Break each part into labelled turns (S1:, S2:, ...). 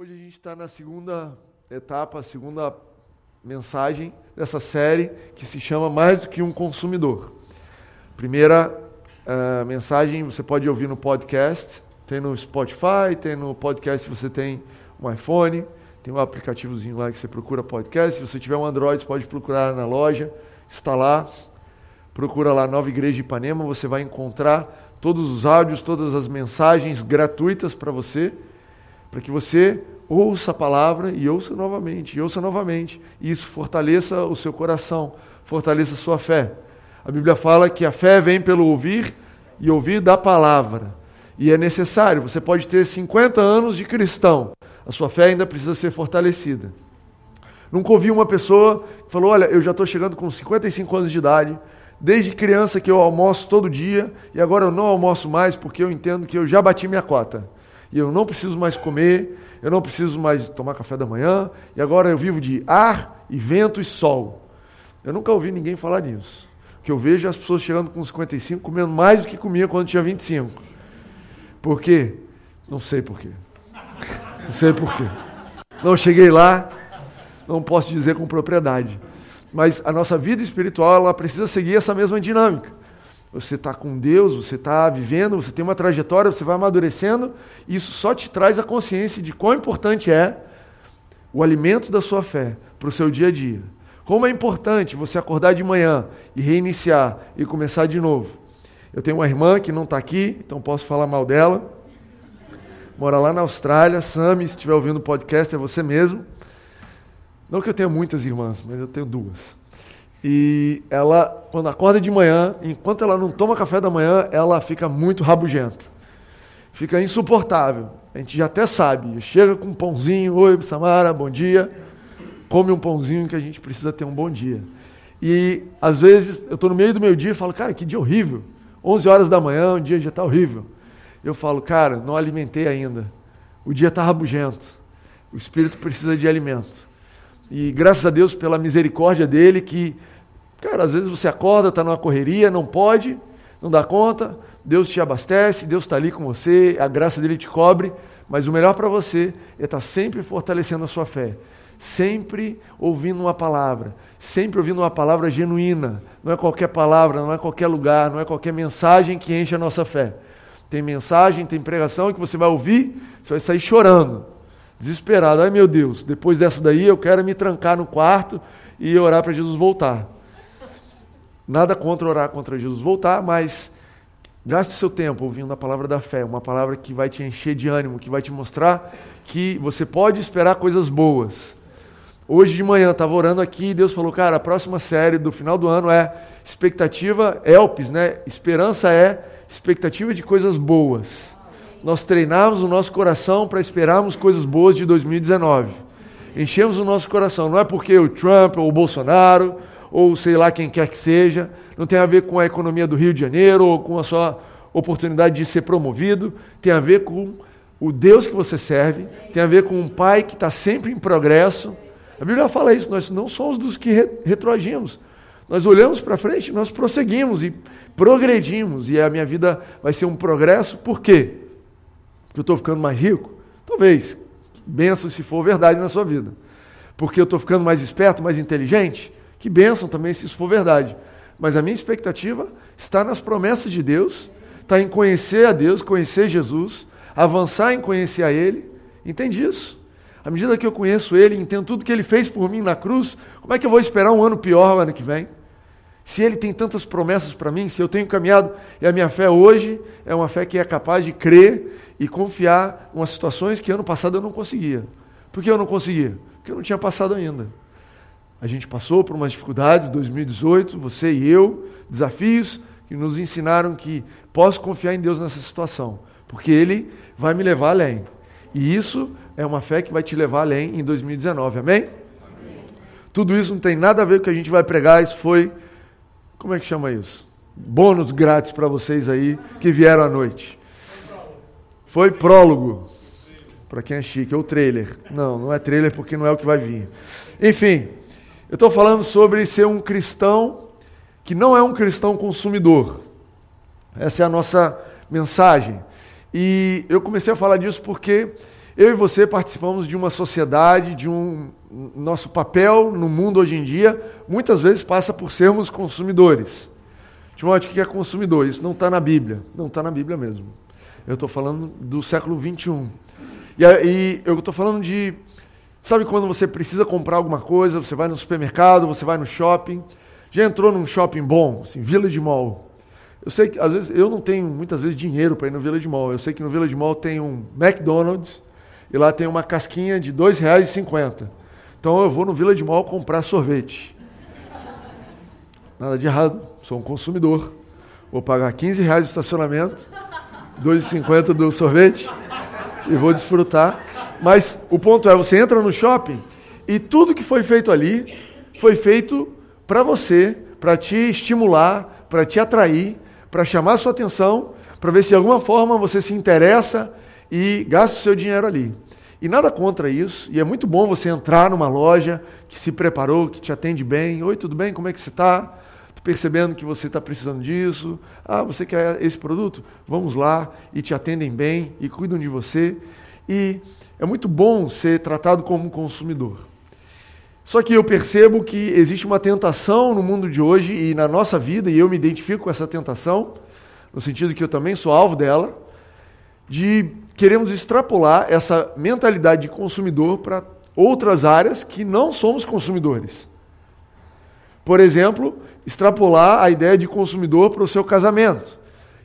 S1: Hoje a gente está na segunda etapa, a segunda mensagem dessa série que se chama Mais do que um consumidor. Primeira uh, mensagem você pode ouvir no podcast, tem no Spotify, tem no podcast se você tem um iPhone, tem um aplicativozinho lá que você procura podcast. Se você tiver um Android, você pode procurar na loja, está lá. Procura lá Nova Igreja de Ipanema, você vai encontrar todos os áudios, todas as mensagens gratuitas para você para que você ouça a palavra e ouça novamente, e ouça novamente. E isso fortaleça o seu coração, fortaleça a sua fé. A Bíblia fala que a fé vem pelo ouvir e ouvir da palavra. E é necessário, você pode ter 50 anos de cristão, a sua fé ainda precisa ser fortalecida. Nunca ouvi uma pessoa que falou: Olha, eu já estou chegando com 55 anos de idade, desde criança que eu almoço todo dia, e agora eu não almoço mais porque eu entendo que eu já bati minha cota e eu não preciso mais comer, eu não preciso mais tomar café da manhã, e agora eu vivo de ar e vento e sol. Eu nunca ouvi ninguém falar nisso. O que eu vejo é as pessoas chegando com 55 comendo mais do que comia quando tinha 25. Por quê? Não sei por quê. Não sei por quê. Não cheguei lá, não posso dizer com propriedade. Mas a nossa vida espiritual ela precisa seguir essa mesma dinâmica você está com Deus, você está vivendo, você tem uma trajetória, você vai amadurecendo, isso só te traz a consciência de quão importante é o alimento da sua fé para o seu dia a dia. Como é importante você acordar de manhã e reiniciar e começar de novo. Eu tenho uma irmã que não está aqui, então posso falar mal dela. Mora lá na Austrália. Sami, se estiver ouvindo o podcast, é você mesmo. Não que eu tenha muitas irmãs, mas eu tenho duas. E ela, quando acorda de manhã, enquanto ela não toma café da manhã, ela fica muito rabugenta. Fica insuportável. A gente já até sabe. Chega com um pãozinho, oi, Samara, bom dia. Come um pãozinho que a gente precisa ter um bom dia. E às vezes eu estou no meio do meu dia e falo, cara, que dia horrível. 11 horas da manhã, o dia já está horrível. Eu falo, cara, não alimentei ainda. O dia está rabugento. O espírito precisa de alimento. E graças a Deus pela misericórdia dele que Cara, às vezes você acorda, está numa correria, não pode, não dá conta, Deus te abastece, Deus está ali com você, a graça dele te cobre, mas o melhor para você é estar tá sempre fortalecendo a sua fé, sempre ouvindo uma palavra, sempre ouvindo uma palavra genuína, não é qualquer palavra, não é qualquer lugar, não é qualquer mensagem que enche a nossa fé. Tem mensagem, tem pregação que você vai ouvir, você vai sair chorando, desesperado. Ai meu Deus, depois dessa daí eu quero me trancar no quarto e orar para Jesus voltar. Nada contra orar contra Jesus voltar, mas gaste seu tempo ouvindo a palavra da fé, uma palavra que vai te encher de ânimo, que vai te mostrar que você pode esperar coisas boas. Hoje de manhã estava orando aqui e Deus falou, cara, a próxima série do final do ano é expectativa Elpis, né? Esperança é expectativa de coisas boas. Nós treinamos o nosso coração para esperarmos coisas boas de 2019. Enchemos o nosso coração, não é porque o Trump ou o Bolsonaro ou sei lá quem quer que seja, não tem a ver com a economia do Rio de Janeiro ou com a sua oportunidade de ser promovido, tem a ver com o Deus que você serve, tem a ver com um pai que está sempre em progresso. A Bíblia fala isso, nós não somos dos que retroagimos. Nós olhamos para frente, nós prosseguimos e progredimos, e a minha vida vai ser um progresso, por quê? Porque eu estou ficando mais rico? Talvez. Benção se for verdade na sua vida. Porque eu estou ficando mais esperto, mais inteligente? Que bênção também se isso for verdade. Mas a minha expectativa está nas promessas de Deus, está em conhecer a Deus, conhecer Jesus, avançar em conhecer a Ele. Entende isso? À medida que eu conheço Ele, entendo tudo que Ele fez por mim na cruz, como é que eu vou esperar um ano pior no ano que vem? Se Ele tem tantas promessas para mim, se eu tenho caminhado, e a minha fé hoje é uma fé que é capaz de crer e confiar em umas situações que ano passado eu não conseguia. Por que eu não conseguia? Porque eu não tinha passado ainda. A gente passou por umas dificuldades, 2018, você e eu, desafios que nos ensinaram que posso confiar em Deus nessa situação, porque Ele vai me levar além. E isso é uma fé que vai te levar além em 2019, amém? amém? Tudo isso não tem nada a ver com o que a gente vai pregar, isso foi, como é que chama isso? Bônus grátis para vocês aí que vieram à noite. Foi prólogo, para quem é chique, ou trailer. Não, não é trailer porque não é o que vai vir. Enfim, eu estou falando sobre ser um cristão que não é um cristão consumidor. Essa é a nossa mensagem. E eu comecei a falar disso porque eu e você participamos de uma sociedade, de um nosso papel no mundo hoje em dia, muitas vezes passa por sermos consumidores. Timóteo, o que é consumidor? Isso não está na Bíblia. Não está na Bíblia mesmo. Eu estou falando do século 21. E, e eu estou falando de. Sabe quando você precisa comprar alguma coisa, você vai no supermercado, você vai no shopping. Já entrou num shopping bom, assim, Village Mall. Eu sei que às vezes eu não tenho muitas vezes dinheiro para ir no Village Mall. Eu sei que no Village Mall tem um McDonald's e lá tem uma casquinha de R$ 2,50. Então eu vou no Village Mall comprar sorvete. Nada de errado, sou um consumidor. Vou pagar 15 reais de estacionamento, 2,50 do sorvete e vou desfrutar. Mas o ponto é, você entra no shopping e tudo que foi feito ali foi feito para você, para te estimular, para te atrair, para chamar sua atenção, para ver se de alguma forma você se interessa e gasta o seu dinheiro ali. E nada contra isso, e é muito bom você entrar numa loja que se preparou, que te atende bem. Oi, tudo bem? Como é que você está? Percebendo que você está precisando disso. Ah, você quer esse produto? Vamos lá, e te atendem bem, e cuidam de você. E é muito bom ser tratado como um consumidor. Só que eu percebo que existe uma tentação no mundo de hoje e na nossa vida, e eu me identifico com essa tentação, no sentido que eu também sou alvo dela, de queremos extrapolar essa mentalidade de consumidor para outras áreas que não somos consumidores. Por exemplo, extrapolar a ideia de consumidor para o seu casamento.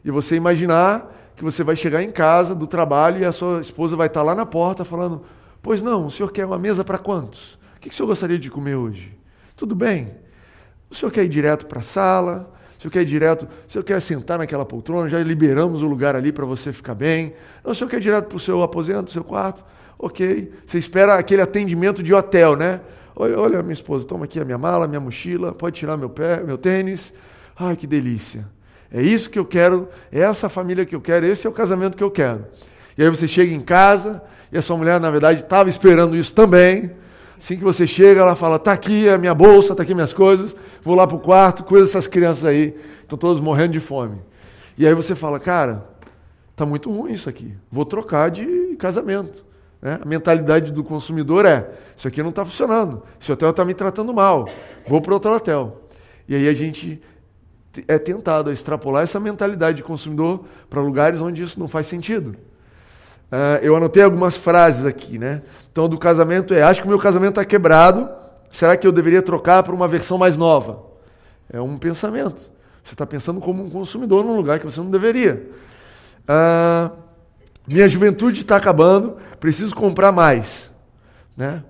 S1: E você imaginar que você vai chegar em casa do trabalho e a sua esposa vai estar lá na porta falando: Pois não, o senhor quer uma mesa para quantos? O que o senhor gostaria de comer hoje? Tudo bem. O senhor quer ir direto para a sala? O senhor quer ir direto? O senhor quer sentar naquela poltrona? Já liberamos o lugar ali para você ficar bem. Não, o senhor quer ir direto para o seu aposento, seu quarto? Ok. Você espera aquele atendimento de hotel, né? Olha, olha, minha esposa, toma aqui a minha mala, minha mochila, pode tirar meu pé, meu tênis. Ai, que delícia. É isso que eu quero, é essa família que eu quero, esse é o casamento que eu quero. E aí você chega em casa e a sua mulher, na verdade, estava esperando isso também. Assim que você chega, ela fala: tá aqui a minha bolsa, tá aqui minhas coisas, vou lá para o quarto, cuida dessas crianças aí, estão todos morrendo de fome. E aí você fala: cara, tá muito ruim isso aqui, vou trocar de casamento. Né? A mentalidade do consumidor é: isso aqui não está funcionando, esse hotel está me tratando mal, vou para outro hotel. E aí a gente é tentado a extrapolar essa mentalidade de consumidor para lugares onde isso não faz sentido. Uh, eu anotei algumas frases aqui, né? Então, do casamento é: acho que o meu casamento está quebrado, será que eu deveria trocar para uma versão mais nova? É um pensamento. Você está pensando como um consumidor num lugar que você não deveria. Uh, minha juventude está acabando, preciso comprar mais. Né?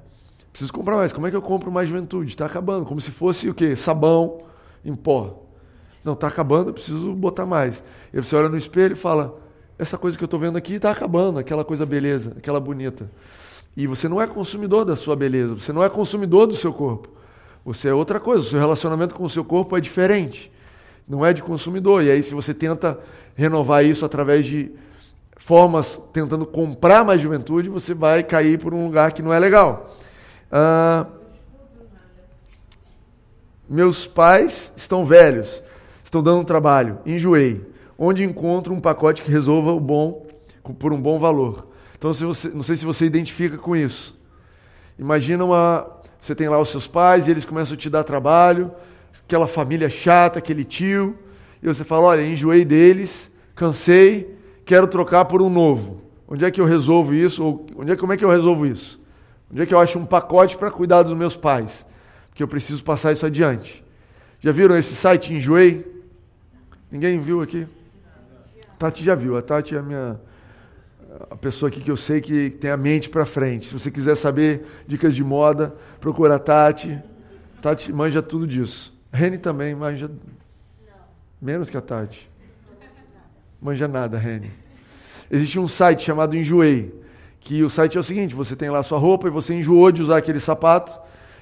S1: Preciso comprar mais. Como é que eu compro mais juventude? Está acabando. Como se fosse o quê? Sabão em pó. Não, está acabando, preciso botar mais. E você olha no espelho e fala: essa coisa que eu estou vendo aqui está acabando, aquela coisa beleza, aquela bonita. E você não é consumidor da sua beleza, você não é consumidor do seu corpo. Você é outra coisa, o seu relacionamento com o seu corpo é diferente. Não é de consumidor. E aí, se você tenta renovar isso através de formas tentando comprar mais juventude, você vai cair por um lugar que não é legal. Ah, meus pais estão velhos, estão dando trabalho, enjoei. Onde encontro um pacote que resolva o bom por um bom valor? Então, se você, não sei se você identifica com isso. Imagina uma, você tem lá os seus pais e eles começam a te dar trabalho, aquela família chata, aquele tio, e você fala: olha, enjoei deles, cansei, quero trocar por um novo. Onde é que eu resolvo isso? Ou onde é, como é que eu resolvo isso? Onde é que eu acho um pacote para cuidar dos meus pais? Porque eu preciso passar isso adiante. Já viram esse site Enjoei? Ninguém viu aqui? Tati já viu. A Tati é a minha a pessoa aqui que eu sei que tem a mente para frente. Se você quiser saber dicas de moda, procura a Tati. Tati manja tudo disso. Reni também manja menos que a Tati. Manja nada, Reni. Existe um site chamado Enjoei, que o site é o seguinte: você tem lá sua roupa e você enjoou de usar aquele sapato,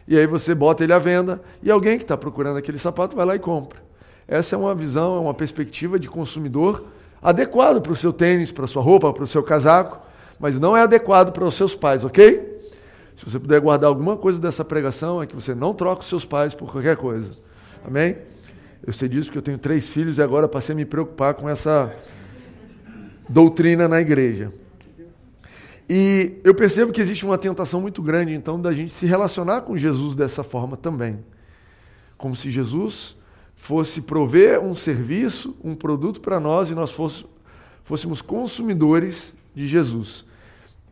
S1: e aí você bota ele à venda, e alguém que está procurando aquele sapato vai lá e compra. Essa é uma visão, é uma perspectiva de consumidor adequado para o seu tênis, para a sua roupa, para o seu casaco, mas não é adequado para os seus pais, ok? Se você puder guardar alguma coisa dessa pregação, é que você não troca os seus pais por qualquer coisa. Amém? Eu sei disso porque eu tenho três filhos e agora passei a me preocupar com essa doutrina na igreja. E eu percebo que existe uma tentação muito grande, então, da gente se relacionar com Jesus dessa forma também. Como se Jesus fosse prover um serviço, um produto para nós e nós fôssemos consumidores de Jesus.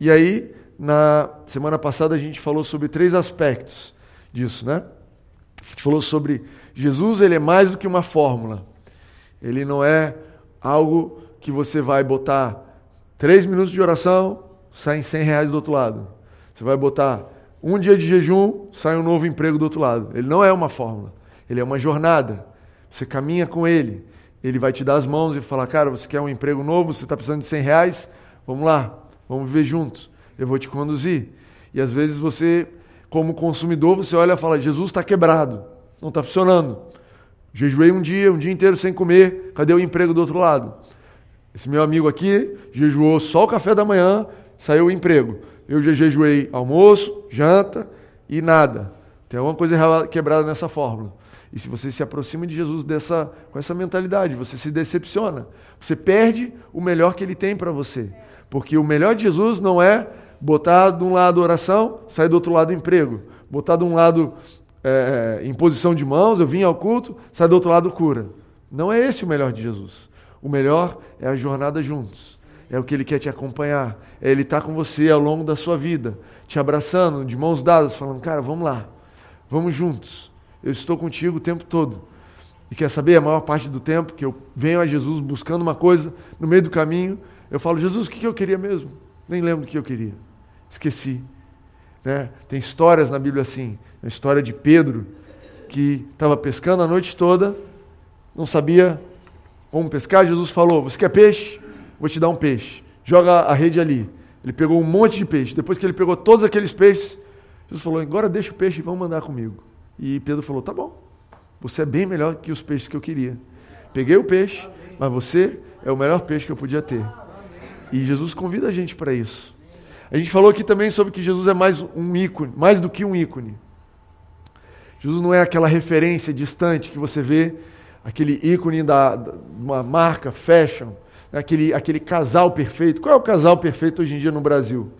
S1: E aí, na semana passada, a gente falou sobre três aspectos disso, né? A gente falou sobre Jesus, ele é mais do que uma fórmula. Ele não é algo que você vai botar três minutos de oração, saem 100 reais do outro lado. Você vai botar um dia de jejum, sai um novo emprego do outro lado. Ele não é uma fórmula. Ele é uma jornada. Você caminha com ele. Ele vai te dar as mãos e falar, cara, você quer um emprego novo, você está precisando de 100 reais? Vamos lá, vamos viver juntos. Eu vou te conduzir. E às vezes você, como consumidor, você olha e fala, Jesus está quebrado, não está funcionando. Jejuei um dia, um dia inteiro sem comer, cadê o emprego do outro lado? Esse meu amigo aqui jejuou só o café da manhã, saiu o emprego. Eu já jejuei almoço, janta e nada. Tem alguma coisa quebrada nessa fórmula. E se você se aproxima de Jesus dessa, com essa mentalidade, você se decepciona. Você perde o melhor que ele tem para você. Porque o melhor de Jesus não é botar de um lado oração, sair do outro lado emprego. Botar de um lado é, é imposição de mãos, eu vim ao culto, sair do outro lado cura. Não é esse o melhor de Jesus. O melhor é a jornada juntos é o que Ele quer te acompanhar, é Ele estar tá com você ao longo da sua vida, te abraçando, de mãos dadas, falando, cara, vamos lá, vamos juntos, eu estou contigo o tempo todo. E quer saber, a maior parte do tempo que eu venho a Jesus buscando uma coisa, no meio do caminho, eu falo, Jesus, o que eu queria mesmo? Nem lembro do que eu queria, esqueci. Né? Tem histórias na Bíblia assim, a história de Pedro, que estava pescando a noite toda, não sabia como pescar, Jesus falou, você quer peixe? vou te dar um peixe. Joga a rede ali. Ele pegou um monte de peixe. Depois que ele pegou todos aqueles peixes, Jesus falou: agora deixa o peixe e vamos mandar comigo. E Pedro falou: tá bom, você é bem melhor que os peixes que eu queria. Peguei o peixe, mas você é o melhor peixe que eu podia ter. E Jesus convida a gente para isso. A gente falou aqui também sobre que Jesus é mais um ícone, mais do que um ícone. Jesus não é aquela referência distante que você vê, aquele ícone da, da uma marca fashion, aquele, aquele casal perfeito. Qual é o casal perfeito hoje em dia no Brasil?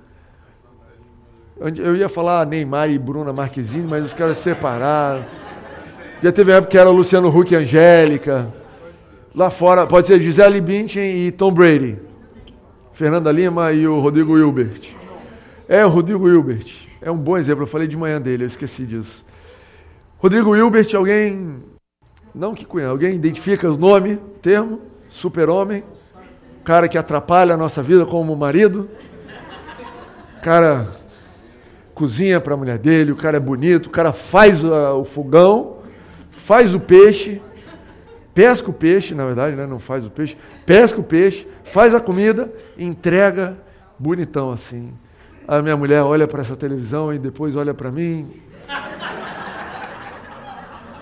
S1: Eu ia falar Neymar e Bruna Marquezine, mas os caras separaram. Já teve época que era Luciano Huck e Angélica. Lá fora, pode ser Gisele Bündchen e Tom Brady. Fernanda Lima e o Rodrigo Hilbert. É, o Rodrigo Hilbert. É um bom exemplo. Eu falei de manhã dele, eu esqueci disso. Rodrigo Hilbert, alguém. Não que conhece, alguém identifica o nome, termo? Super-homem cara que atrapalha a nossa vida como marido. Cara cozinha para a mulher dele, o cara é bonito, o cara faz uh, o fogão, faz o peixe, pesca o peixe, na verdade, né? não faz o peixe, pesca o peixe, faz a comida, entrega bonitão assim. A minha mulher olha para essa televisão e depois olha para mim.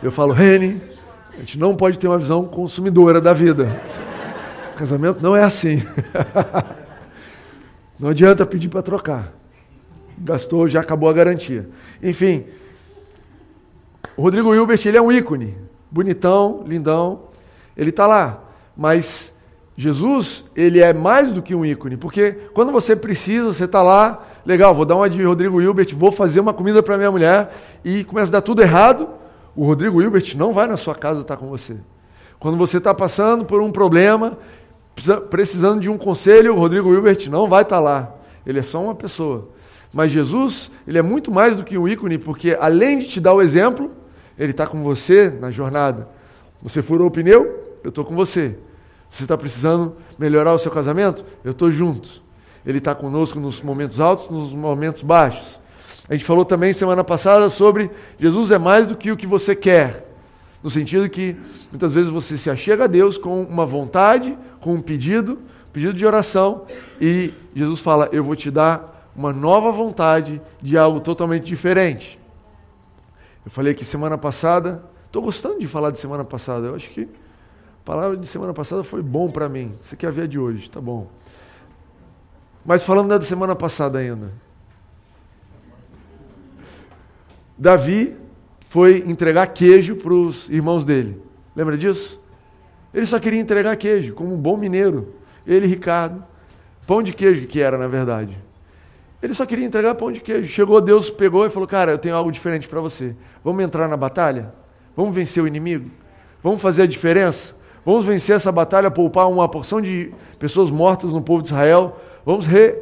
S1: Eu falo, Rene, a gente não pode ter uma visão consumidora da vida. Casamento não é assim. não adianta pedir para trocar. Gastou, já acabou a garantia. Enfim, o Rodrigo Hilbert, ele é um ícone. Bonitão, lindão. Ele está lá. Mas Jesus, ele é mais do que um ícone. Porque quando você precisa, você está lá, legal, vou dar uma de Rodrigo Hilbert, vou fazer uma comida para minha mulher e começa a dar tudo errado, o Rodrigo Hilbert não vai na sua casa estar com você. Quando você está passando por um problema precisando de um conselho, o Rodrigo Hilbert não vai estar tá lá. Ele é só uma pessoa. Mas Jesus, ele é muito mais do que um ícone, porque além de te dar o exemplo, ele está com você na jornada. Você furou o pneu? Eu estou com você. Você está precisando melhorar o seu casamento? Eu estou junto. Ele está conosco nos momentos altos, nos momentos baixos. A gente falou também semana passada sobre Jesus é mais do que o que você quer. No sentido que muitas vezes você se achega a Deus com uma vontade, com um pedido, pedido de oração, e Jesus fala: Eu vou te dar uma nova vontade de algo totalmente diferente. Eu falei que semana passada, estou gostando de falar de semana passada, eu acho que a palavra de semana passada foi bom para mim. Você quer ver a de hoje, tá bom. Mas falando da semana passada ainda. Davi foi entregar queijo para os irmãos dele. Lembra disso? Ele só queria entregar queijo, como um bom mineiro. Ele, Ricardo, pão de queijo que era, na verdade. Ele só queria entregar pão de queijo. Chegou Deus, pegou e falou: Cara, eu tenho algo diferente para você. Vamos entrar na batalha? Vamos vencer o inimigo? Vamos fazer a diferença? Vamos vencer essa batalha, poupar uma porção de pessoas mortas no povo de Israel? Vamos re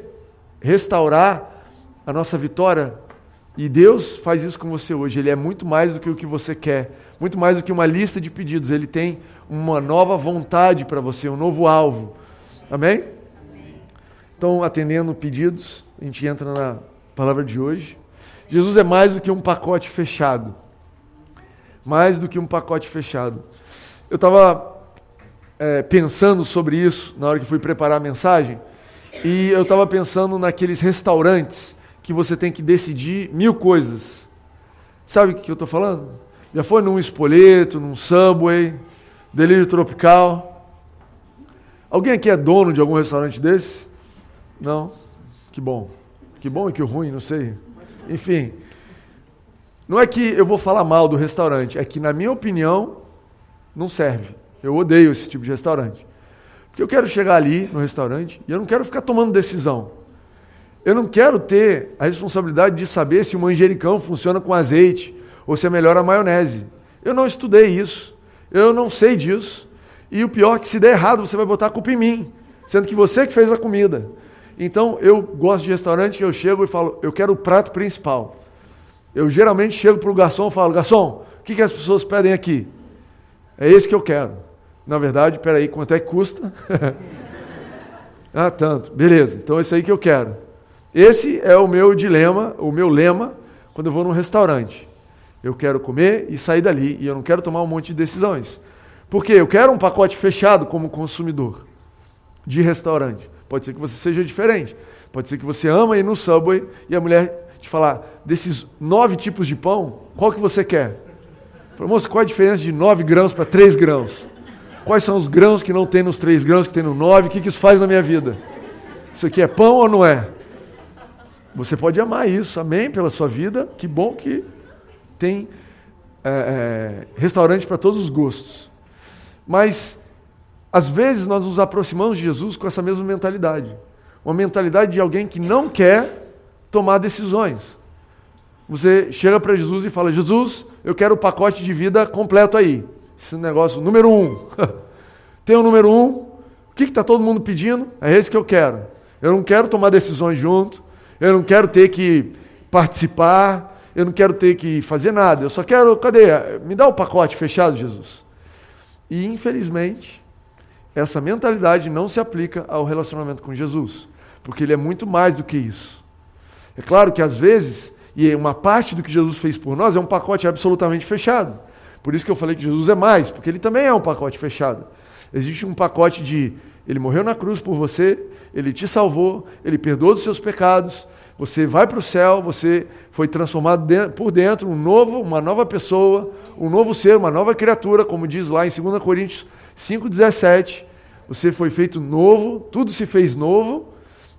S1: restaurar a nossa vitória? E Deus faz isso com você hoje. Ele é muito mais do que o que você quer, muito mais do que uma lista de pedidos. Ele tem uma nova vontade para você, um novo alvo. Amém? Então, atendendo pedidos, a gente entra na palavra de hoje. Jesus é mais do que um pacote fechado. Mais do que um pacote fechado. Eu estava é, pensando sobre isso na hora que fui preparar a mensagem, e eu estava pensando naqueles restaurantes que você tem que decidir mil coisas. Sabe o que eu estou falando? Já foi num espoleto, num subway, delírio tropical. Alguém aqui é dono de algum restaurante desse? Não? Que bom. Que bom e que ruim, não sei. Enfim. Não é que eu vou falar mal do restaurante, é que, na minha opinião, não serve. Eu odeio esse tipo de restaurante. Porque eu quero chegar ali no restaurante e eu não quero ficar tomando decisão. Eu não quero ter a responsabilidade de saber se o manjericão funciona com azeite ou se é melhor a maionese. Eu não estudei isso. Eu não sei disso. E o pior é que se der errado, você vai botar a culpa em mim, sendo que você que fez a comida. Então, eu gosto de restaurante, eu chego e falo, eu quero o prato principal. Eu geralmente chego para o garçom e falo, garçom, o que, que as pessoas pedem aqui? É esse que eu quero. Na verdade, peraí, quanto é que custa? ah, tanto. Beleza, então é isso aí que eu quero. Esse é o meu dilema, o meu lema, quando eu vou num restaurante. Eu quero comer e sair dali, e eu não quero tomar um monte de decisões. Porque eu quero um pacote fechado como consumidor de restaurante. Pode ser que você seja diferente. Pode ser que você ama ir no Subway e a mulher te falar, desses nove tipos de pão, qual que você quer? Fala, moça, qual a diferença de nove grãos para três grãos? Quais são os grãos que não tem nos três grãos, que tem no nove? O que, que isso faz na minha vida? Isso aqui é pão ou não é? Você pode amar isso, amém, pela sua vida. Que bom que tem é, é, restaurante para todos os gostos. Mas às vezes nós nos aproximamos de Jesus com essa mesma mentalidade. Uma mentalidade de alguém que não quer tomar decisões. Você chega para Jesus e fala: Jesus, eu quero o pacote de vida completo aí. Esse negócio, número um. Tem o número um. O que está todo mundo pedindo? É esse que eu quero. Eu não quero tomar decisões junto. Eu não quero ter que participar. Eu não quero ter que fazer nada. Eu só quero. Cadê? Me dá o pacote fechado, Jesus. E infelizmente, essa mentalidade não se aplica ao relacionamento com Jesus, porque ele é muito mais do que isso. É claro que às vezes, e uma parte do que Jesus fez por nós é um pacote absolutamente fechado. Por isso que eu falei que Jesus é mais, porque ele também é um pacote fechado. Existe um pacote de ele morreu na cruz por você, ele te salvou, ele perdoou os seus pecados, você vai para o céu, você foi transformado por dentro, um novo, uma nova pessoa, um novo ser, uma nova criatura, como diz lá em 2 Coríntios 5,17. Você foi feito novo, tudo se fez novo.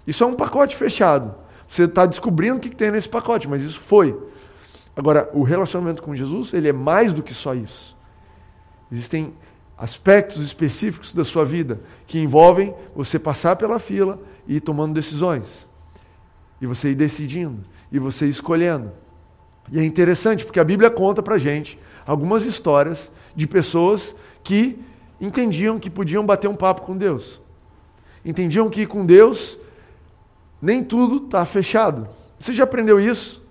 S1: Isso é um pacote fechado. Você está descobrindo o que tem nesse pacote, mas isso foi. Agora, o relacionamento com Jesus, ele é mais do que só isso. Existem aspectos específicos da sua vida que envolvem você passar pela fila e ir tomando decisões. E você ir decidindo, e você ir escolhendo. E é interessante porque a Bíblia conta para gente algumas histórias de pessoas que entendiam que podiam bater um papo com Deus. Entendiam que com Deus nem tudo está fechado. Você já aprendeu isso?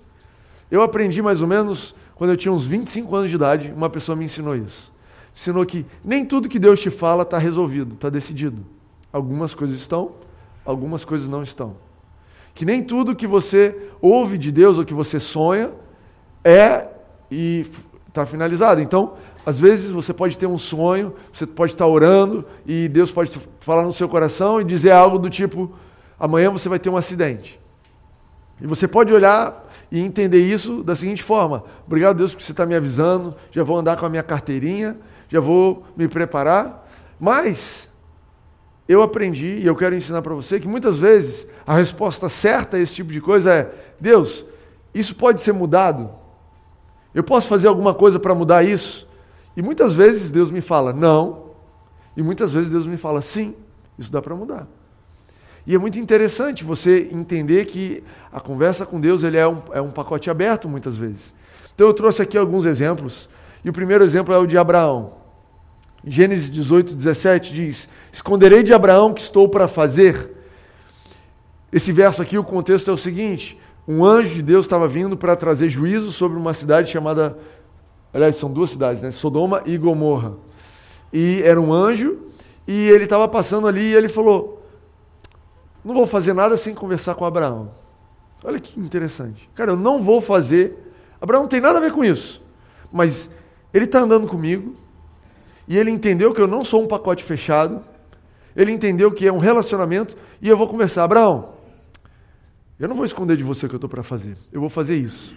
S1: Eu aprendi mais ou menos quando eu tinha uns 25 anos de idade, uma pessoa me ensinou isso. Ensinou que nem tudo que Deus te fala está resolvido, está decidido. Algumas coisas estão, algumas coisas não estão. Que nem tudo que você ouve de Deus ou que você sonha é e está finalizado. Então, às vezes você pode ter um sonho, você pode estar orando e Deus pode falar no seu coração e dizer algo do tipo: amanhã você vai ter um acidente. E você pode olhar e entender isso da seguinte forma: obrigado, Deus, porque você está me avisando, já vou andar com a minha carteirinha, já vou me preparar. Mas eu aprendi e eu quero ensinar para você que muitas vezes a resposta certa a esse tipo de coisa é: Deus, isso pode ser mudado? Eu posso fazer alguma coisa para mudar isso? E muitas vezes Deus me fala não, e muitas vezes Deus me fala sim, isso dá para mudar. E é muito interessante você entender que a conversa com Deus ele é, um, é um pacote aberto muitas vezes. Então eu trouxe aqui alguns exemplos. E o primeiro exemplo é o de Abraão. Gênesis 18, 17 diz: Esconderei de Abraão que estou para fazer. Esse verso aqui, o contexto é o seguinte: um anjo de Deus estava vindo para trazer juízo sobre uma cidade chamada. Aliás, são duas cidades, né? Sodoma e Gomorra. E era um anjo, e ele estava passando ali e ele falou: Não vou fazer nada sem conversar com Abraão. Olha que interessante. Cara, eu não vou fazer. Abraão não tem nada a ver com isso. Mas ele está andando comigo, e ele entendeu que eu não sou um pacote fechado, ele entendeu que é um relacionamento, e eu vou conversar. Abraão, eu não vou esconder de você o que eu estou para fazer, eu vou fazer isso.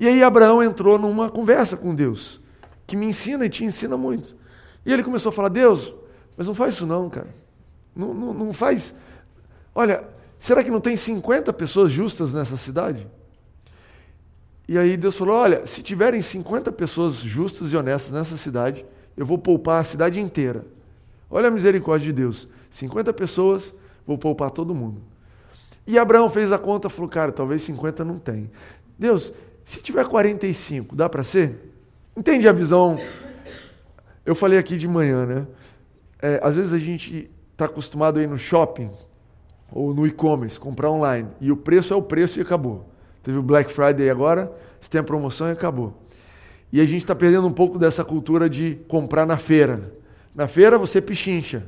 S1: E aí Abraão entrou numa conversa com Deus, que me ensina e te ensina muito. E ele começou a falar: Deus, mas não faz isso não, cara. Não, não, não faz. Olha, será que não tem 50 pessoas justas nessa cidade? E aí Deus falou: Olha, se tiverem 50 pessoas justas e honestas nessa cidade, eu vou poupar a cidade inteira. Olha a misericórdia de Deus. 50 pessoas, vou poupar todo mundo. E Abraão fez a conta, falou: Cara, talvez 50 não tem. Deus, se tiver 45, dá para ser? Entende a visão? Eu falei aqui de manhã, né? É, às vezes a gente está acostumado a ir no shopping ou no e-commerce, comprar online, e o preço é o preço e acabou. Teve o Black Friday agora, se tem a promoção e acabou. E a gente está perdendo um pouco dessa cultura de comprar na feira. Na feira você pichincha.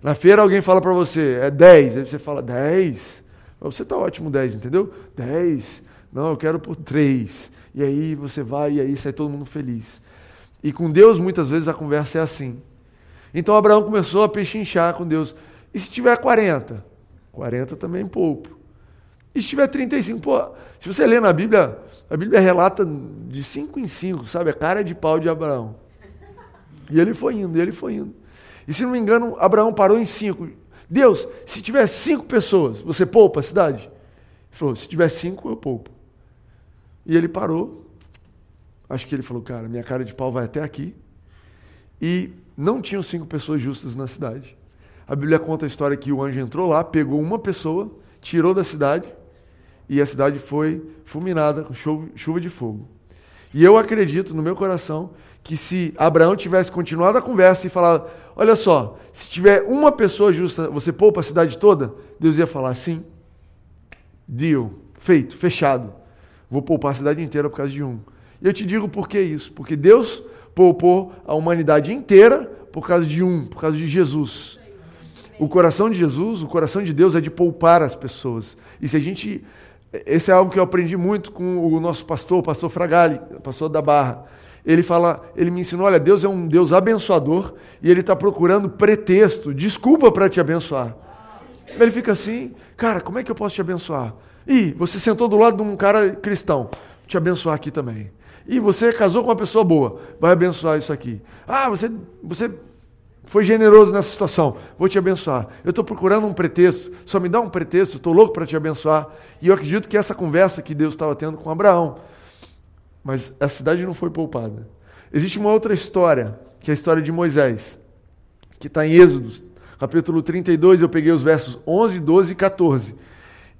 S1: Na feira alguém fala para você, é 10. Aí você fala, 10? Você está ótimo 10, entendeu? 10. Não, eu quero por 3. E aí você vai e aí sai todo mundo feliz. E com Deus muitas vezes a conversa é assim. Então Abraão começou a pechinchar com Deus. E se tiver 40? 40 também pouco. E se tiver 35, pô, se você lê na Bíblia, a Bíblia relata de 5 em 5, sabe? A cara de pau de Abraão. E ele foi indo, e ele foi indo. E se não me engano, Abraão parou em 5. Deus, se tiver 5 pessoas, você poupa a cidade? Ele falou: se tiver 5, eu poupo. E ele parou. Acho que ele falou: cara, minha cara de pau vai até aqui. E não tinham cinco pessoas justas na cidade. A Bíblia conta a história que o anjo entrou lá, pegou uma pessoa, tirou da cidade e a cidade foi fulminada com chuva de fogo. E eu acredito no meu coração que se Abraão tivesse continuado a conversa e falado: Olha só, se tiver uma pessoa justa, você poupa a cidade toda? Deus ia falar: Sim, deal, feito, fechado. Vou poupar a cidade inteira por causa de um. E eu te digo por que isso? Porque Deus poupou a humanidade inteira por causa de um, por causa de Jesus. O coração de Jesus, o coração de Deus é de poupar as pessoas. E se a gente esse é algo que eu aprendi muito com o nosso pastor, o pastor Fragali, pastor da Barra. Ele fala, ele me ensinou, olha, Deus é um Deus abençoador e ele está procurando pretexto, desculpa para te abençoar. Ele fica assim, cara, como é que eu posso te abençoar? Ih, você sentou do lado de um cara cristão, te abençoar aqui também. E você casou com uma pessoa boa, vai abençoar isso aqui. Ah, você, você foi generoso nessa situação, vou te abençoar. Eu estou procurando um pretexto, só me dá um pretexto, estou louco para te abençoar. E eu acredito que essa conversa que Deus estava tendo com Abraão, mas a cidade não foi poupada. Existe uma outra história, que é a história de Moisés, que está em Êxodo, capítulo 32, eu peguei os versos 11, 12 e 14.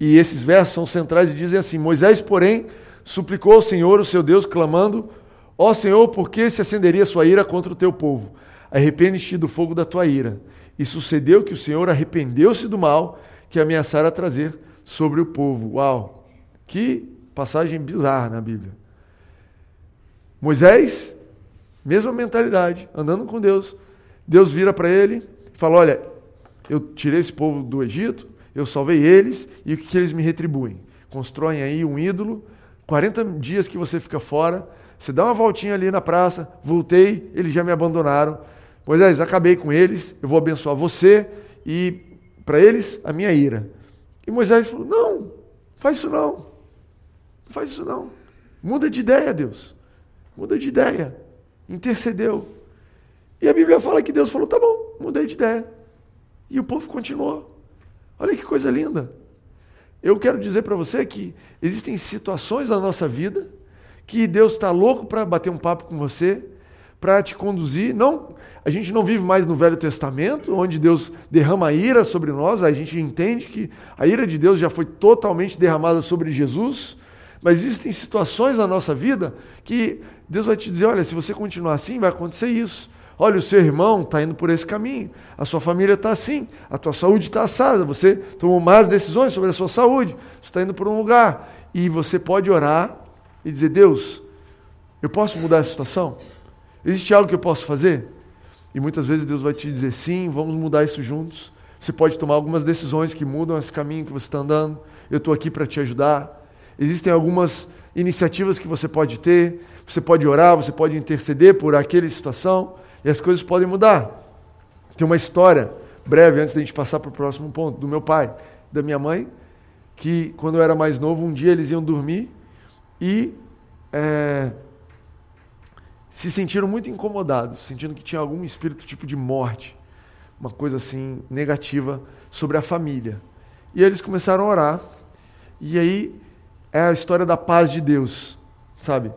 S1: E esses versos são centrais e dizem assim: Moisés, porém, suplicou ao Senhor, o seu Deus, clamando: Ó Senhor, por que se acenderia sua ira contra o teu povo? Arrepende-te do fogo da tua ira. E sucedeu que o Senhor arrependeu-se do mal que ameaçara trazer sobre o povo. Uau! Que passagem bizarra na Bíblia. Moisés, mesma mentalidade, andando com Deus. Deus vira para ele e fala: Olha, eu tirei esse povo do Egito, eu salvei eles, e o que, eles me retribuem? Constroem aí um ídolo, 40 dias que você fica fora, você dá uma voltinha ali na praça, voltei, eles já me abandonaram. Moisés, acabei com eles, eu vou abençoar você e para eles a minha ira. E Moisés falou: Não, faz isso não. Não faz isso não. Muda de ideia, Deus. Muda de ideia. Intercedeu. E a Bíblia fala que Deus falou: Tá bom, mudei de ideia. E o povo continuou. Olha que coisa linda. Eu quero dizer para você que existem situações na nossa vida que Deus está louco para bater um papo com você, para te conduzir. Não, a gente não vive mais no Velho Testamento, onde Deus derrama ira sobre nós, a gente entende que a ira de Deus já foi totalmente derramada sobre Jesus, mas existem situações na nossa vida que Deus vai te dizer: olha, se você continuar assim, vai acontecer isso. Olha, o seu irmão está indo por esse caminho, a sua família está assim, a tua saúde está assada, você tomou más decisões sobre a sua saúde, você está indo por um lugar. E você pode orar e dizer: Deus, eu posso mudar essa situação? Existe algo que eu posso fazer? E muitas vezes Deus vai te dizer: sim, vamos mudar isso juntos. Você pode tomar algumas decisões que mudam esse caminho que você está andando. Eu estou aqui para te ajudar. Existem algumas iniciativas que você pode ter. Você pode orar, você pode interceder por aquela situação e as coisas podem mudar. Tem uma história breve, antes da gente passar para o próximo ponto, do meu pai, da minha mãe, que quando eu era mais novo, um dia eles iam dormir e é, se sentiram muito incomodados, sentindo que tinha algum espírito tipo de morte, uma coisa assim negativa sobre a família. E eles começaram a orar, e aí é a história da paz de Deus, sabe?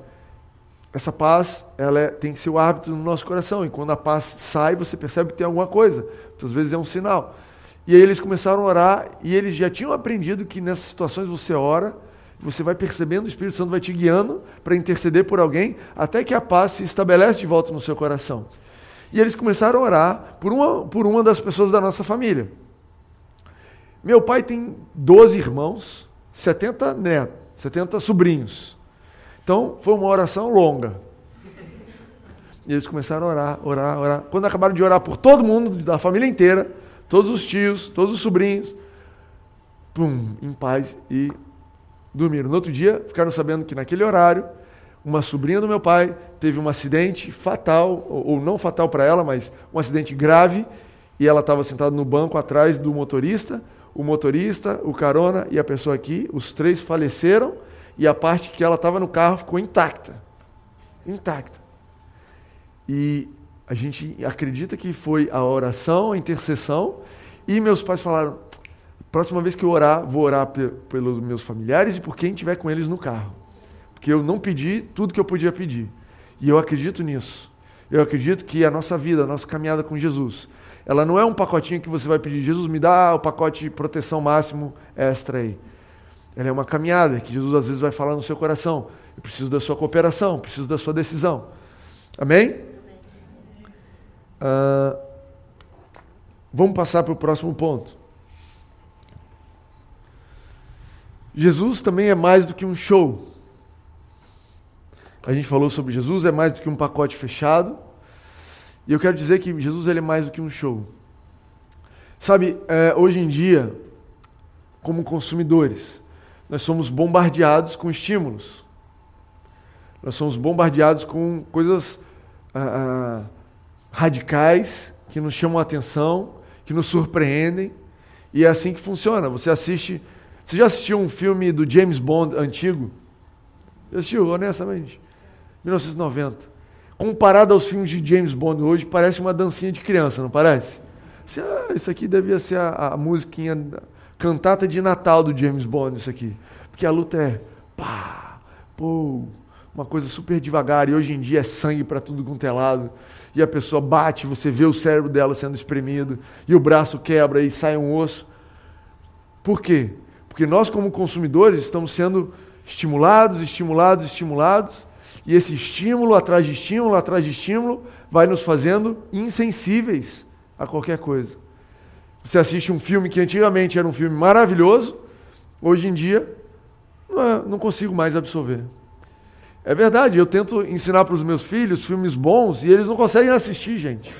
S1: essa paz ela é, tem que ser o árbitro no nosso coração. E quando a paz sai, você percebe que tem alguma coisa. Muitas vezes é um sinal. E aí eles começaram a orar e eles já tinham aprendido que nessas situações você ora, você vai percebendo, o Espírito Santo vai te guiando para interceder por alguém, até que a paz se estabelece de volta no seu coração. E eles começaram a orar por uma, por uma das pessoas da nossa família. Meu pai tem 12 irmãos, 70 netos, 70 sobrinhos. Então, foi uma oração longa. E eles começaram a orar, orar, orar. Quando acabaram de orar por todo mundo, da família inteira, todos os tios, todos os sobrinhos, pum, em paz e dormiram. No outro dia, ficaram sabendo que naquele horário, uma sobrinha do meu pai teve um acidente fatal, ou não fatal para ela, mas um acidente grave, e ela estava sentada no banco atrás do motorista. O motorista, o carona e a pessoa aqui, os três faleceram e a parte que ela estava no carro ficou intacta. Intacta. E a gente acredita que foi a oração, a intercessão, e meus pais falaram: próxima vez que eu orar, vou orar pelos meus familiares e por quem tiver com eles no carro. Porque eu não pedi tudo que eu podia pedir. E eu acredito nisso. Eu acredito que a nossa vida, a nossa caminhada com Jesus, ela não é um pacotinho que você vai pedir, Jesus me dá o pacote de proteção máximo extra aí. Ela é uma caminhada que Jesus às vezes vai falar no seu coração. Eu preciso da sua cooperação, preciso da sua decisão. Amém? Uh, vamos passar para o próximo ponto. Jesus também é mais do que um show. A gente falou sobre Jesus, é mais do que um pacote fechado. E eu quero dizer que Jesus ele é mais do que um show. Sabe, é, hoje em dia, como consumidores, nós somos bombardeados com estímulos. Nós somos bombardeados com coisas ah, ah, radicais que nos chamam a atenção, que nos surpreendem. E é assim que funciona. Você assiste. Você já assistiu um filme do James Bond antigo? Já assistiu, honestamente? 1990. Comparado aos filmes de James Bond hoje, parece uma dancinha de criança, não parece? Você, ah, isso aqui devia ser a, a musiquinha cantata de Natal do James Bond, isso aqui. Porque a luta é pá, pô, uma coisa super devagar. E hoje em dia é sangue para tudo quanto é lado. E a pessoa bate, você vê o cérebro dela sendo espremido, e o braço quebra e sai um osso. Por quê? Porque nós, como consumidores, estamos sendo estimulados, estimulados, estimulados, e esse estímulo atrás de estímulo, atrás de estímulo, vai nos fazendo insensíveis a qualquer coisa. Você assiste um filme que antigamente era um filme maravilhoso, hoje em dia não, é, consigo mais absorver. É verdade, eu tento ensinar para os meus filhos filmes bons e eles não conseguem assistir, gente.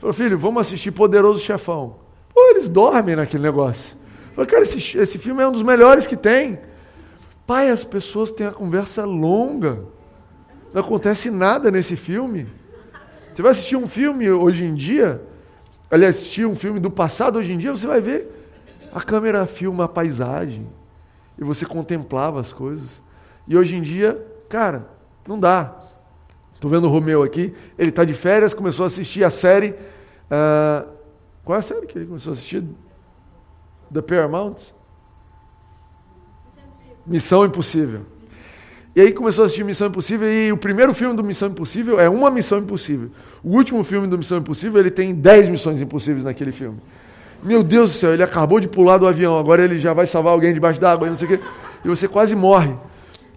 S1: Falo, filho, vamos assistir Poderoso Chefão. Pô, eles dormem naquele negócio. Falo, cara, esse, esse filme é um dos melhores que tem. Pai, as pessoas têm a conversa longa. Não acontece nada nesse filme. Você vai assistir um filme hoje em dia, aliás, assistir um filme do passado hoje em dia, você vai ver a câmera filma a paisagem e você contemplava as coisas. E hoje em dia, cara, não dá. Estou vendo o Romeu aqui, ele está de férias, começou a assistir a série. Uh, qual é a série que ele começou a assistir? The Paramount? Missão Impossível. E aí começou a assistir Missão Impossível e o primeiro filme do Missão Impossível é uma Missão Impossível. O último filme do Missão Impossível, ele tem 10 missões impossíveis naquele filme. Meu Deus do céu, ele acabou de pular do avião, agora ele já vai salvar alguém debaixo d'água, não sei o quê. E você quase morre.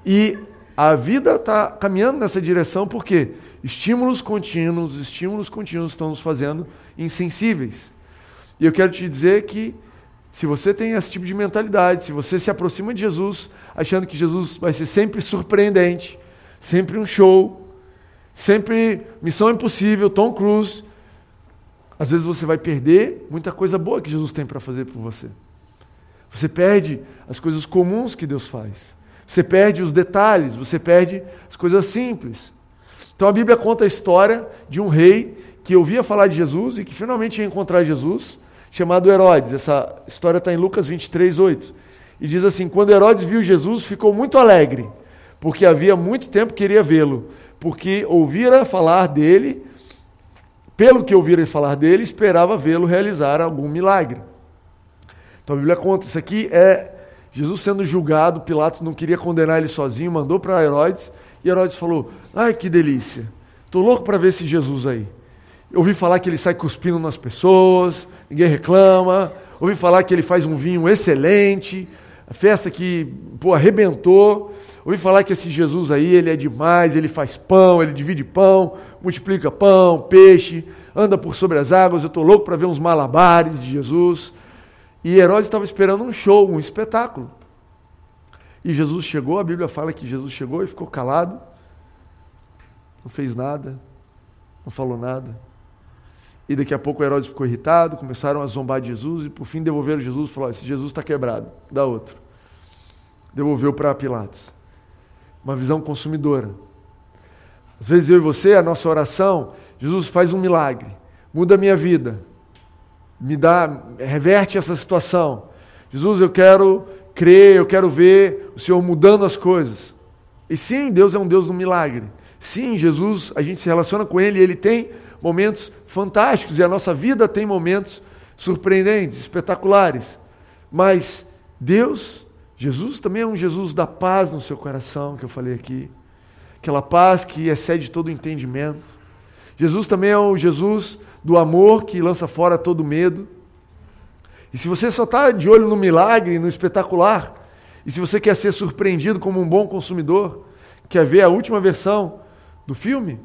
S1: E a vida está caminhando nessa direção porque estímulos contínuos, estímulos contínuos estão nos fazendo insensíveis. E eu quero te dizer que se você tem esse tipo de mentalidade, se você se aproxima de Jesus achando que Jesus vai ser sempre surpreendente, sempre um show, sempre missão impossível, Tom Cruise, às vezes você vai perder muita coisa boa que Jesus tem para fazer por você. Você perde as coisas comuns que Deus faz. Você perde os detalhes, você perde as coisas simples. Então a Bíblia conta a história de um rei que ouvia falar de Jesus e que finalmente ia encontrar Jesus, chamado Herodes. Essa história está em Lucas 23, 8. E diz assim: Quando Herodes viu Jesus, ficou muito alegre, porque havia muito tempo queria vê-lo, porque ouvira falar dele, pelo que ouvira falar dele, esperava vê-lo realizar algum milagre. Então a Bíblia conta: isso aqui é Jesus sendo julgado, Pilatos não queria condenar ele sozinho, mandou para Herodes, e Herodes falou: Ai, que delícia, estou louco para ver esse Jesus aí. Eu ouvi falar que ele sai cuspindo nas pessoas, ninguém reclama. Ouvi falar que ele faz um vinho excelente, a festa que pô, arrebentou. Ouvi falar que esse Jesus aí, ele é demais, ele faz pão, ele divide pão, multiplica pão, peixe, anda por sobre as águas. Eu estou louco para ver uns malabares de Jesus. E Herodes estava esperando um show, um espetáculo. E Jesus chegou, a Bíblia fala que Jesus chegou e ficou calado, não fez nada, não falou nada. E daqui a pouco Herodes ficou irritado, começaram a zombar de Jesus e por fim devolveram Jesus e falou: esse Jesus está quebrado, dá outro. Devolveu para Pilatos. Uma visão consumidora. Às vezes eu e você, a nossa oração, Jesus faz um milagre, muda a minha vida, me dá, reverte essa situação. Jesus, eu quero crer, eu quero ver o Senhor mudando as coisas. E sim, Deus é um Deus do milagre. Sim, Jesus, a gente se relaciona com Ele e Ele tem momentos fantásticos e a nossa vida tem momentos surpreendentes, espetaculares. Mas Deus, Jesus também é um Jesus da paz no seu coração, que eu falei aqui. Aquela paz que excede todo entendimento. Jesus também é o Jesus do amor que lança fora todo medo. E se você só está de olho no milagre, no espetacular, e se você quer ser surpreendido como um bom consumidor, quer ver a última versão do filme,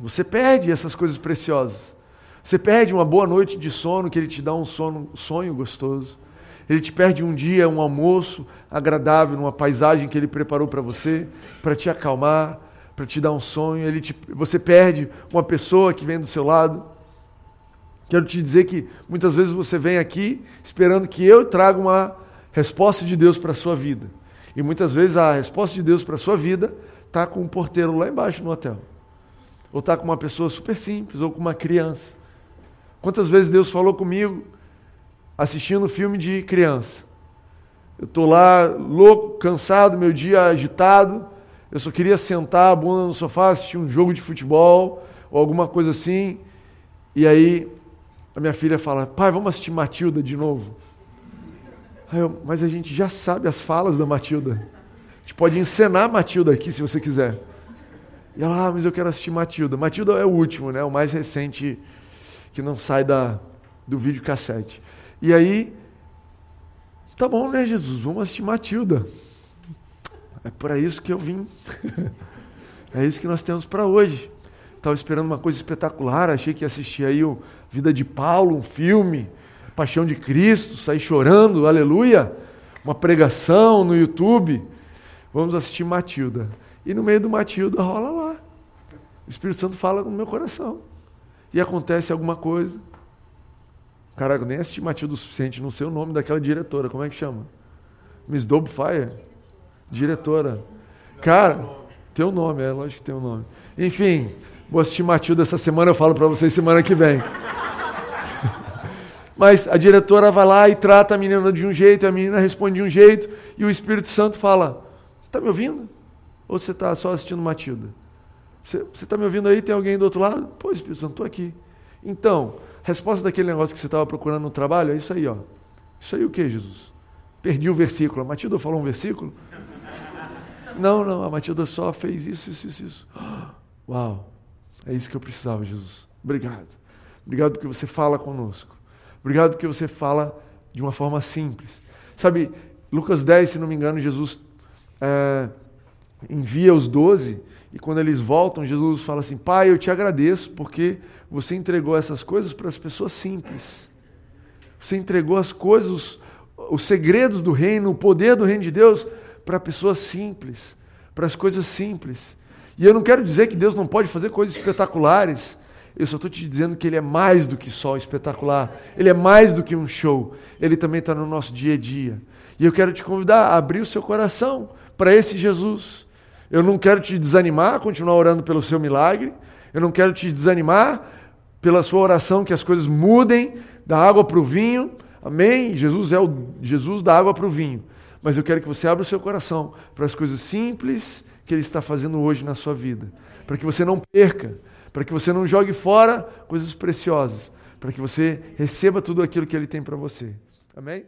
S1: você perde essas coisas preciosas. Você perde uma boa noite de sono, que ele te dá um sono, sonho gostoso. Ele te perde um dia, um almoço agradável, numa paisagem que ele preparou para você, para te acalmar, para te dar um sonho. Ele te, você perde uma pessoa que vem do seu lado. Quero te dizer que muitas vezes você vem aqui esperando que eu traga uma resposta de Deus para a sua vida. E muitas vezes a resposta de Deus para a sua vida está com um porteiro lá embaixo no hotel. Ou está com uma pessoa super simples, ou com uma criança. Quantas vezes Deus falou comigo assistindo filme de criança? Eu estou lá louco, cansado, meu dia agitado. Eu só queria sentar a bunda no sofá, assistir um jogo de futebol ou alguma coisa assim. E aí a minha filha fala: Pai, vamos assistir Matilda de novo. Eu, mas a gente já sabe as falas da Matilda. A gente pode encenar Matilda aqui se você quiser. E ela, ah, mas eu quero assistir Matilda. Matilda é o último, né? O mais recente que não sai da, do vídeo cassete. E aí, tá bom, né, Jesus? Vamos assistir Matilda. É para isso que eu vim. é isso que nós temos para hoje. Estava esperando uma coisa espetacular, achei que ia assistir aí o Vida de Paulo, um filme, Paixão de Cristo, sair chorando, aleluia. Uma pregação no YouTube. Vamos assistir Matilda. E no meio do Matilda rola. O Espírito Santo fala no meu coração. E acontece alguma coisa. Cara, eu nem assisti Matilda o suficiente, não sei o nome daquela diretora. Como é que chama? Miss Dobefire? Diretora. Cara, tem um nome, é lógico que tem um nome. Enfim, vou assistir Matilda essa semana, eu falo para vocês semana que vem. Mas a diretora vai lá e trata a menina de um jeito, a menina responde de um jeito, e o Espírito Santo fala: Está me ouvindo? Ou você está só assistindo Matilda? Você está me ouvindo aí? Tem alguém do outro lado? Pô, Espírito Santo, estou aqui. Então, resposta daquele negócio que você estava procurando no trabalho é isso aí, ó. Isso aí o que, Jesus? Perdi o versículo. A Matilda falou um versículo? Não, não, a Matilda só fez isso, isso, isso, isso. Uau, é isso que eu precisava, Jesus. Obrigado. Obrigado porque você fala conosco. Obrigado porque você fala de uma forma simples. Sabe, Lucas 10, se não me engano, Jesus é, envia os doze e quando eles voltam, Jesus fala assim: Pai, eu te agradeço porque você entregou essas coisas para as pessoas simples. Você entregou as coisas, os, os segredos do reino, o poder do reino de Deus para pessoas simples, para as coisas simples. E eu não quero dizer que Deus não pode fazer coisas espetaculares. Eu só estou te dizendo que Ele é mais do que só espetacular. Ele é mais do que um show. Ele também está no nosso dia a dia. E eu quero te convidar a abrir o seu coração para esse Jesus. Eu não quero te desanimar, continuar orando pelo seu milagre. Eu não quero te desanimar pela sua oração que as coisas mudem da água para o vinho. Amém? Jesus é o Jesus da água para o vinho. Mas eu quero que você abra o seu coração para as coisas simples que Ele está fazendo hoje na sua vida. Para que você não perca, para que você não jogue fora coisas preciosas, para que você receba tudo aquilo que Ele tem para você. Amém?